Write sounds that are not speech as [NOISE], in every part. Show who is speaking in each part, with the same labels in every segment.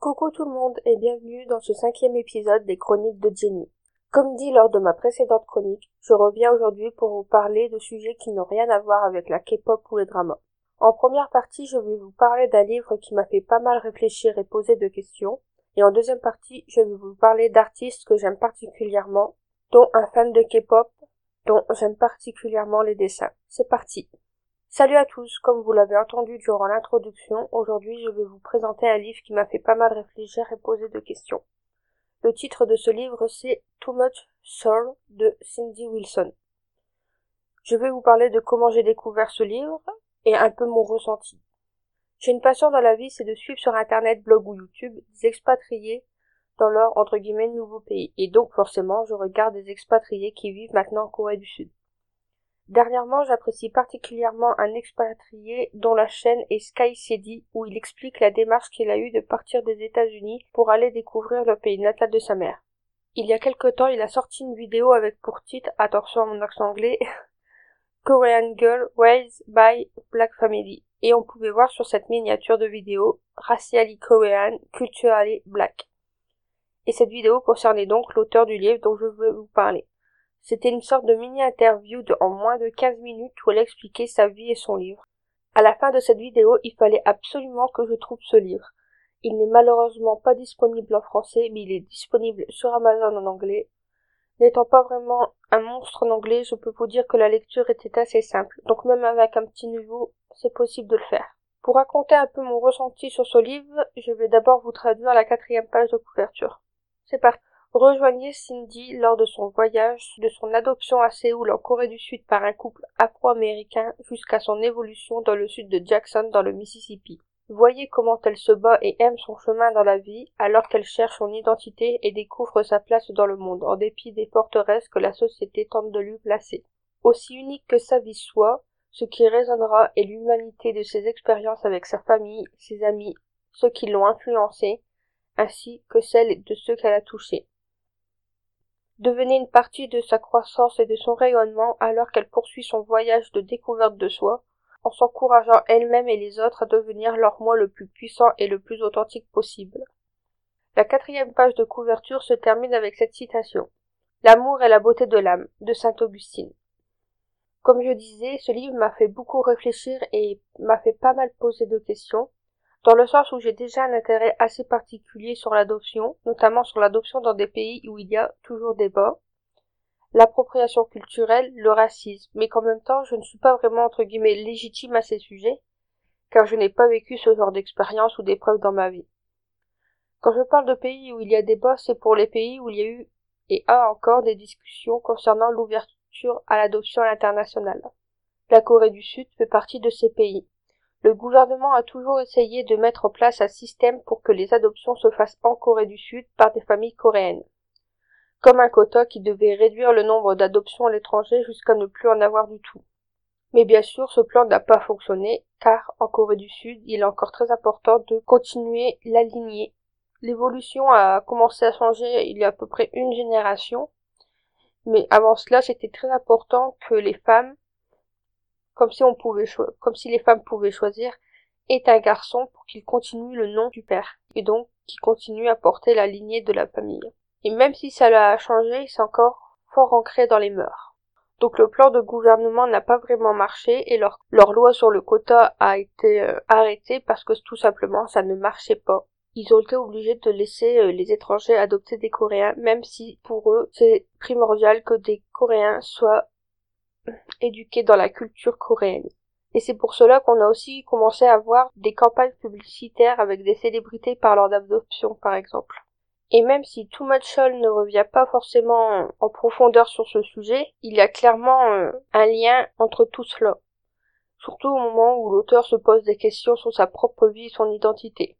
Speaker 1: Coucou tout le monde et bienvenue dans ce cinquième épisode des chroniques de Jenny. Comme dit lors de ma précédente chronique, je reviens aujourd'hui pour vous parler de sujets qui n'ont rien à voir avec la K-pop ou les dramas. En première partie, je vais vous parler d'un livre qui m'a fait pas mal réfléchir et poser de questions. Et en deuxième partie, je vais vous parler d'artistes que j'aime particulièrement, dont un fan de K-pop, dont j'aime particulièrement les dessins. C'est parti. Salut à tous, comme vous l'avez entendu durant l'introduction, aujourd'hui je vais vous présenter un livre qui m'a fait pas mal réfléchir et poser de questions. Le titre de ce livre c'est Too Much Soul de Cindy Wilson. Je vais vous parler de comment j'ai découvert ce livre et un peu mon ressenti. J'ai une passion dans la vie, c'est de suivre sur internet, blog ou YouTube des expatriés dans leur entre guillemets nouveau pays. Et donc forcément je regarde des expatriés qui vivent maintenant en Corée du Sud. Dernièrement, j'apprécie particulièrement un expatrié dont la chaîne est Sky City où il explique la démarche qu'il a eue de partir des États-Unis pour aller découvrir le pays natal de sa mère. Il y a quelque temps, il a sorti une vidéo avec pour titre, attention à mon accent anglais, [LAUGHS] Korean Girl Raised by Black Family. Et on pouvait voir sur cette miniature de vidéo Racially Korean, Culturally Black. Et cette vidéo concernait donc l'auteur du livre dont je veux vous parler. C'était une sorte de mini-interview en moins de 15 minutes où elle expliquait sa vie et son livre. À la fin de cette vidéo, il fallait absolument que je trouve ce livre. Il n'est malheureusement pas disponible en français, mais il est disponible sur Amazon en anglais. N'étant pas vraiment un monstre en anglais, je peux vous dire que la lecture était assez simple, donc même avec un petit niveau, c'est possible de le faire. Pour raconter un peu mon ressenti sur ce livre, je vais d'abord vous traduire la quatrième page de couverture. C'est parti. Rejoignez Cindy lors de son voyage de son adoption à Séoul en Corée du Sud par un couple afro-américain jusqu'à son évolution dans le sud de Jackson dans le Mississippi. Voyez comment elle se bat et aime son chemin dans la vie alors qu'elle cherche son identité et découvre sa place dans le monde en dépit des forteresses que la société tente de lui placer. Aussi unique que sa vie soit, ce qui résonnera est l'humanité de ses expériences avec sa famille, ses amis, ceux qui l'ont influencé, ainsi que celle de ceux qu'elle a touchés devenait une partie de sa croissance et de son rayonnement alors qu'elle poursuit son voyage de découverte de soi, en s'encourageant elle-même et les autres à devenir leur moi le plus puissant et le plus authentique possible. La quatrième page de couverture se termine avec cette citation. L'amour et la beauté de l'âme, de saint Augustine. Comme je disais, ce livre m'a fait beaucoup réfléchir et m'a fait pas mal poser de questions, dans le sens où j'ai déjà un intérêt assez particulier sur l'adoption, notamment sur l'adoption dans des pays où il y a toujours débat, l'appropriation culturelle, le racisme, mais qu'en même temps je ne suis pas vraiment entre guillemets légitime à ces sujets, car je n'ai pas vécu ce genre d'expérience ou d'épreuve dans ma vie. Quand je parle de pays où il y a débat, c'est pour les pays où il y a eu et a encore des discussions concernant l'ouverture à l'adoption à l'international. La Corée du Sud fait partie de ces pays. Le gouvernement a toujours essayé de mettre en place un système pour que les adoptions se fassent en Corée du Sud par des familles coréennes. Comme un quota qui devait réduire le nombre d'adoptions à l'étranger jusqu'à ne plus en avoir du tout. Mais bien sûr, ce plan n'a pas fonctionné, car en Corée du Sud, il est encore très important de continuer la lignée. L'évolution a commencé à changer il y a à peu près une génération, mais avant cela, c'était très important que les femmes comme si les femmes pouvaient choisir, est un garçon pour qu'il continue le nom du père, et donc qui continue à porter la lignée de la famille. Et même si ça l'a changé, c'est encore fort ancré dans les mœurs. Donc le plan de gouvernement n'a pas vraiment marché et leur, leur loi sur le quota a été euh, arrêtée parce que tout simplement ça ne marchait pas. Ils ont été obligés de laisser euh, les étrangers adopter des Coréens, même si pour eux c'est primordial que des Coréens soient éduqués dans la culture coréenne. Et c'est pour cela qu'on a aussi commencé à voir des campagnes publicitaires avec des célébrités parlant d'adoption, par exemple. Et même si Too Much ne revient pas forcément en profondeur sur ce sujet, il y a clairement euh, un lien entre tout cela. Surtout au moment où l'auteur se pose des questions sur sa propre vie et son identité.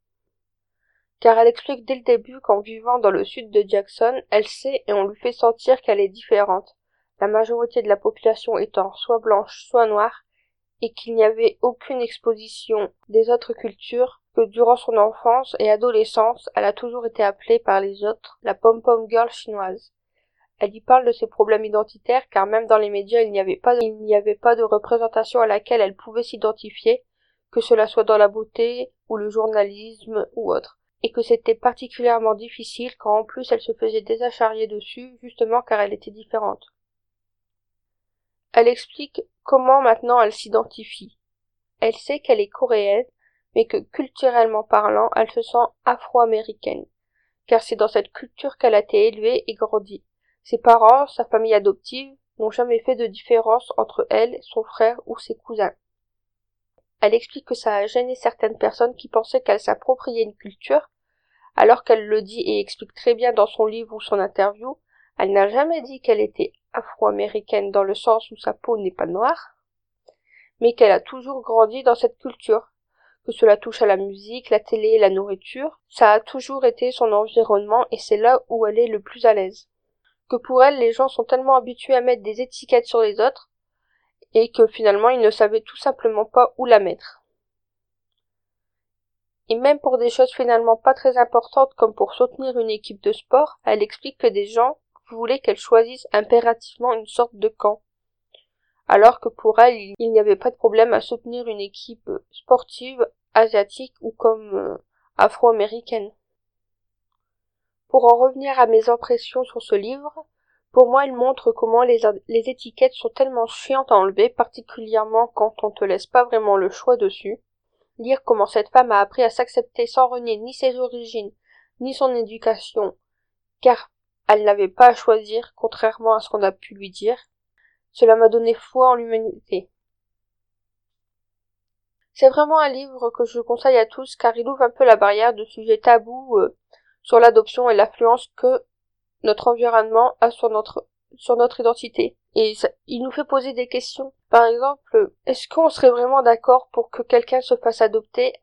Speaker 1: Car elle explique dès le début qu'en vivant dans le sud de Jackson, elle sait et on lui fait sentir qu'elle est différente, la majorité de la population étant soit blanche, soit noire, et qu'il n'y avait aucune exposition des autres cultures, que durant son enfance et adolescence, elle a toujours été appelée par les autres la pom-pom girl chinoise. Elle y parle de ses problèmes identitaires car même dans les médias il n'y avait pas de, représentation à laquelle elle pouvait s'identifier, que cela soit dans la beauté ou le journalisme ou autre. et que c'était particulièrement difficile quand en plus elle se faisait désacharrier dessus justement car elle était différente. Elle explique comment maintenant elle s'identifie. Elle sait qu'elle est coréenne, mais que culturellement parlant, elle se sent afro-américaine, car c'est dans cette culture qu'elle a été élevée et grandie. Ses parents, sa famille adoptive, n'ont jamais fait de différence entre elle, son frère ou ses cousins. Elle explique que ça a gêné certaines personnes qui pensaient qu'elle s'appropriait une culture, alors qu'elle le dit et explique très bien dans son livre ou son interview, elle n'a jamais dit qu'elle était afro-américaine dans le sens où sa peau n'est pas noire, mais qu'elle a toujours grandi dans cette culture, que cela touche à la musique, la télé, la nourriture, ça a toujours été son environnement et c'est là où elle est le plus à l'aise. Que pour elle, les gens sont tellement habitués à mettre des étiquettes sur les autres, et que finalement ils ne savaient tout simplement pas où la mettre. Et même pour des choses finalement pas très importantes comme pour soutenir une équipe de sport, elle explique que des gens voulaient qu'elle choisisse impérativement une sorte de camp. Alors que pour elle, il n'y avait pas de problème à soutenir une équipe sportive asiatique ou comme euh, afro-américaine. Pour en revenir à mes impressions sur ce livre, pour moi, il montre comment les, les étiquettes sont tellement chiantes à enlever, particulièrement quand on te laisse pas vraiment le choix dessus. Lire comment cette femme a appris à s'accepter sans renier ni ses origines, ni son éducation, car elle n'avait pas à choisir, contrairement à ce qu'on a pu lui dire. Cela m'a donné foi en l'humanité. C'est vraiment un livre que je conseille à tous car il ouvre un peu la barrière de sujets tabous euh, sur l'adoption et l'influence que notre environnement a sur notre sur notre identité. Et il nous fait poser des questions. Par exemple, est-ce qu'on serait vraiment d'accord pour que quelqu'un se fasse adopter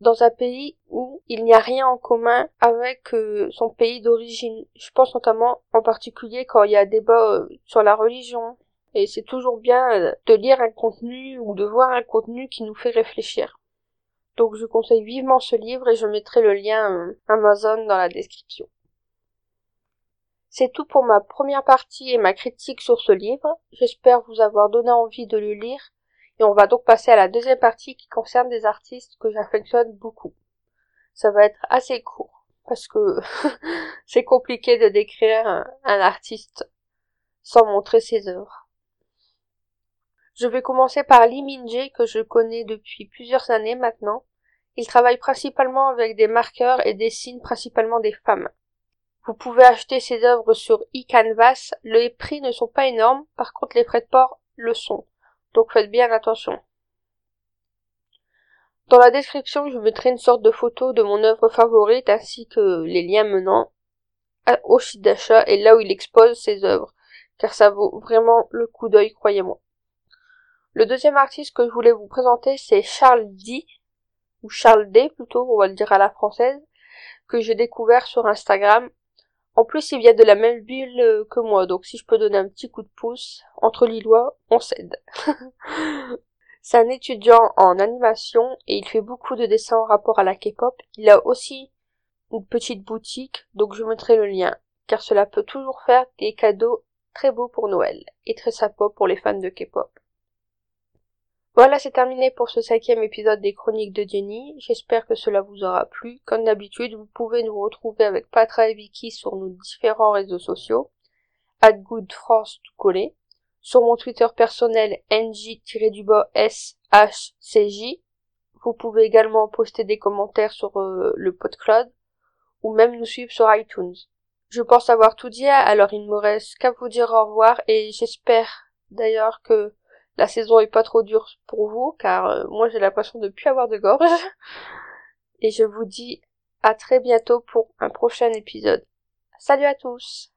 Speaker 1: dans un pays où il n'y a rien en commun avec euh, son pays d'origine Je pense notamment en particulier quand il y a débat euh, sur la religion. Et c'est toujours bien euh, de lire un contenu ou de voir un contenu qui nous fait réfléchir. Donc je conseille vivement ce livre et je mettrai le lien Amazon dans la description. C'est tout pour ma première partie et ma critique sur ce livre. J'espère vous avoir donné envie de le lire et on va donc passer à la deuxième partie qui concerne des artistes que j'affectionne beaucoup. Ça va être assez court parce que [LAUGHS] c'est compliqué de décrire un, artiste sans montrer ses œuvres. Je vais commencer par Lee Min que je connais depuis plusieurs années maintenant. Il travaille principalement avec des marqueurs et dessine principalement des femmes. Vous pouvez acheter ces œuvres sur eCanvas. Les prix ne sont pas énormes, par contre les frais de port le sont. Donc faites bien attention. Dans la description, je mettrai une sorte de photo de mon œuvre favorite ainsi que les liens menant au site d'achat et là où il expose ses œuvres, car ça vaut vraiment le coup d'œil, croyez-moi. Le deuxième artiste que je voulais vous présenter, c'est Charles D, ou Charles D plutôt, on va le dire à la française, que j'ai découvert sur Instagram en plus, il vient de la même ville euh, que moi, donc si je peux donner un petit coup de pouce, entre Lillois, on s'aide. [LAUGHS] C'est un étudiant en animation et il fait beaucoup de dessins en rapport à la K-pop. Il a aussi une petite boutique, donc je mettrai le lien, car cela peut toujours faire des cadeaux très beaux pour Noël et très sympas pour les fans de K-pop. Voilà, c'est terminé pour ce cinquième épisode des Chroniques de Jenny. J'espère que cela vous aura plu. Comme d'habitude, vous pouvez nous retrouver avec Patra et Vicky sur nos différents réseaux sociaux. @goodfrance tout collé. Sur mon Twitter personnel ng-shcj. Vous pouvez également poster des commentaires sur euh, le PodCloud ou même nous suivre sur iTunes. Je pense avoir tout dit, alors il ne me reste qu'à vous dire au revoir et j'espère d'ailleurs que la saison est pas trop dure pour vous, car euh, moi j'ai l'impression de plus avoir de gorge. [LAUGHS] Et je vous dis à très bientôt pour un prochain épisode. Salut à tous